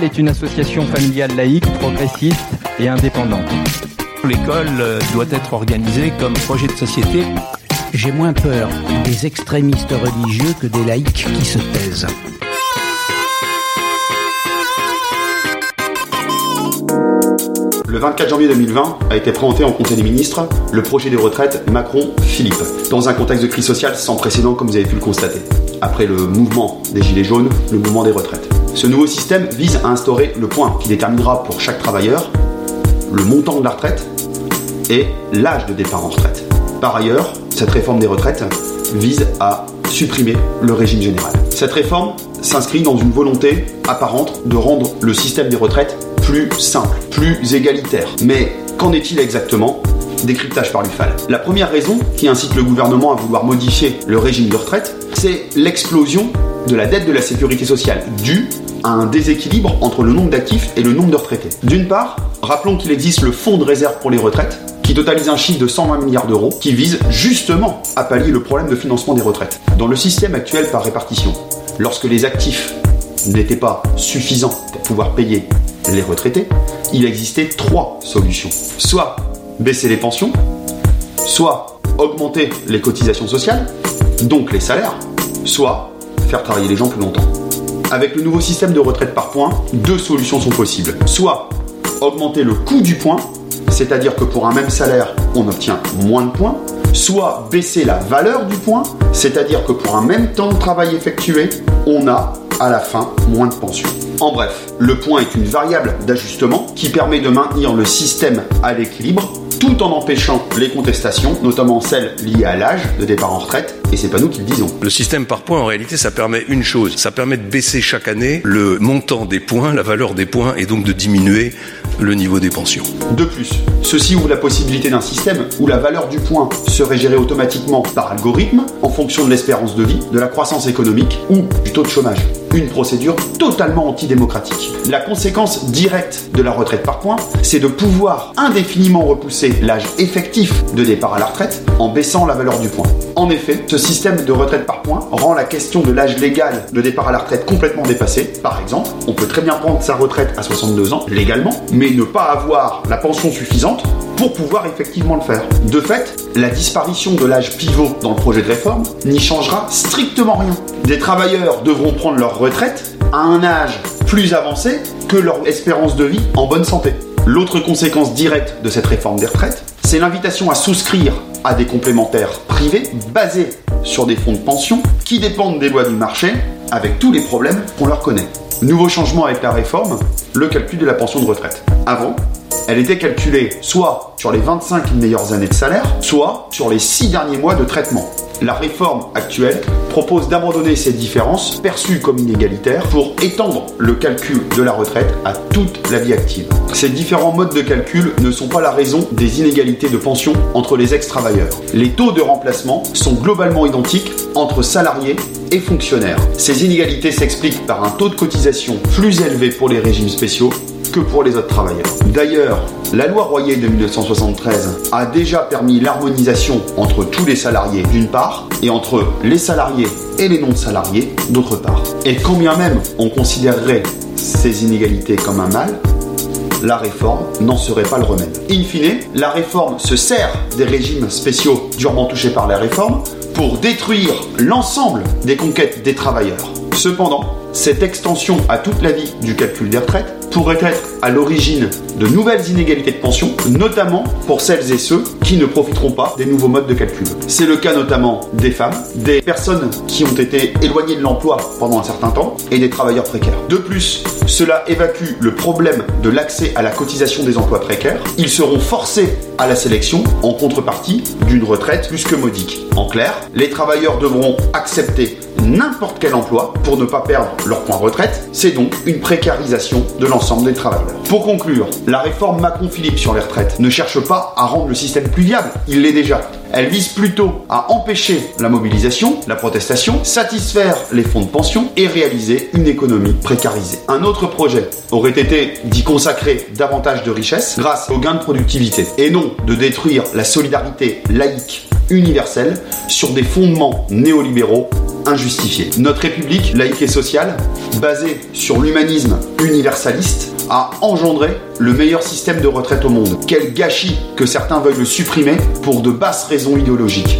est une association familiale laïque, progressiste et indépendante. L'école euh, doit être organisée comme projet de société. J'ai moins peur des extrémistes religieux que des laïcs qui se taisent. Le 24 janvier 2020 a été présenté en Conseil des ministres le projet de retraite Macron-Philippe, dans un contexte de crise sociale sans précédent comme vous avez pu le constater, après le mouvement des Gilets jaunes, le mouvement des retraites. Ce nouveau système vise à instaurer le point qui déterminera pour chaque travailleur le montant de la retraite et l'âge de départ en retraite. Par ailleurs, cette réforme des retraites vise à supprimer le régime général. Cette réforme s'inscrit dans une volonté apparente de rendre le système des retraites plus simple, plus égalitaire. Mais qu'en est-il exactement? Décryptage par l'UFAL. La première raison qui incite le gouvernement à vouloir modifier le régime de retraite, c'est l'explosion de la dette de la sécurité sociale, due à un déséquilibre entre le nombre d'actifs et le nombre de retraités. D'une part, rappelons qu'il existe le fonds de réserve pour les retraites, qui totalise un chiffre de 120 milliards d'euros, qui vise justement à pallier le problème de financement des retraites. Dans le système actuel par répartition, lorsque les actifs n'étaient pas suffisants pour pouvoir payer les retraités, il existait trois solutions. Soit baisser les pensions, soit augmenter les cotisations sociales, donc les salaires, soit faire travailler les gens plus longtemps. Avec le nouveau système de retraite par points, deux solutions sont possibles. Soit augmenter le coût du point, c'est-à-dire que pour un même salaire, on obtient moins de points, soit baisser la valeur du point, c'est-à-dire que pour un même temps de travail effectué, on a à la fin moins de pension. En bref, le point est une variable d'ajustement qui permet de maintenir le système à l'équilibre tout en empêchant les contestations, notamment celles liées à l'âge de départ en retraite, et c'est pas nous qui le disons. Le système par points, en réalité, ça permet une chose, ça permet de baisser chaque année le montant des points, la valeur des points, et donc de diminuer le niveau des pensions. De plus, ceci ouvre la possibilité d'un système où la valeur du point serait gérée automatiquement par algorithme en fonction de l'espérance de vie, de la croissance économique ou du taux de chômage. Une procédure totalement antidémocratique. La conséquence directe de la retraite par points, c'est de pouvoir indéfiniment repousser l'âge effectif de départ à la retraite en baissant la valeur du point. En effet, ce système de retraite par points rend la question de l'âge légal de départ à la retraite complètement dépassée. Par exemple, on peut très bien prendre sa retraite à 62 ans légalement, mais ne pas avoir la pension suffisante pour pouvoir effectivement le faire. De fait, la disparition de l'âge pivot dans le projet de réforme n'y changera strictement rien. Des travailleurs devront prendre leur retraite à un âge plus avancé que leur espérance de vie en bonne santé. L'autre conséquence directe de cette réforme des retraites, c'est l'invitation à souscrire à des complémentaires privés basés sur des fonds de pension qui dépendent des lois du marché avec tous les problèmes qu'on leur connaît. Nouveau changement avec la réforme, le calcul de la pension de retraite. Avant, elle était calculée soit sur les 25 meilleures années de salaire, soit sur les 6 derniers mois de traitement. La réforme actuelle propose d'abandonner ces différences perçues comme inégalitaires pour étendre le calcul de la retraite à toute la vie active. Ces différents modes de calcul ne sont pas la raison des inégalités de pension entre les ex-travailleurs. Les taux de remplacement sont globalement identiques entre salariés fonctionnaires. Ces inégalités s'expliquent par un taux de cotisation plus élevé pour les régimes spéciaux que pour les autres travailleurs. D'ailleurs, la loi Royer de 1973 a déjà permis l'harmonisation entre tous les salariés d'une part et entre les salariés et les non-salariés d'autre part. Et quand bien même on considérerait ces inégalités comme un mal, la réforme n'en serait pas le remède. In fine, la réforme se sert des régimes spéciaux durement touchés par la réforme pour détruire l'ensemble des conquêtes des travailleurs. Cependant, cette extension à toute la vie du calcul des retraites pourrait être à l'origine de nouvelles inégalités de pension, notamment pour celles et ceux qui ne profiteront pas des nouveaux modes de calcul. C'est le cas notamment des femmes, des personnes qui ont été éloignées de l'emploi pendant un certain temps et des travailleurs précaires. De plus, cela évacue le problème de l'accès à la cotisation des emplois précaires. Ils seront forcés à la sélection en contrepartie d'une retraite plus que modique. En clair, les travailleurs devront accepter n'importe quel emploi pour ne pas perdre leur point retraite. C'est donc une précarisation de l'ensemble des travailleurs. Pour conclure, la réforme Macron-Philippe sur les retraites ne cherche pas à rendre le système plus viable, il l'est déjà. Elle vise plutôt à empêcher la mobilisation, la protestation, satisfaire les fonds de pension et réaliser une économie précarisée. Un autre projet aurait été d'y consacrer davantage de richesses grâce aux gains de productivité et non de détruire la solidarité laïque universelle sur des fondements néolibéraux Notre République laïque et sociale, basée sur l'humanisme universaliste, a engendré le meilleur système de retraite au monde. Quel gâchis que certains veuillent le supprimer pour de basses raisons idéologiques.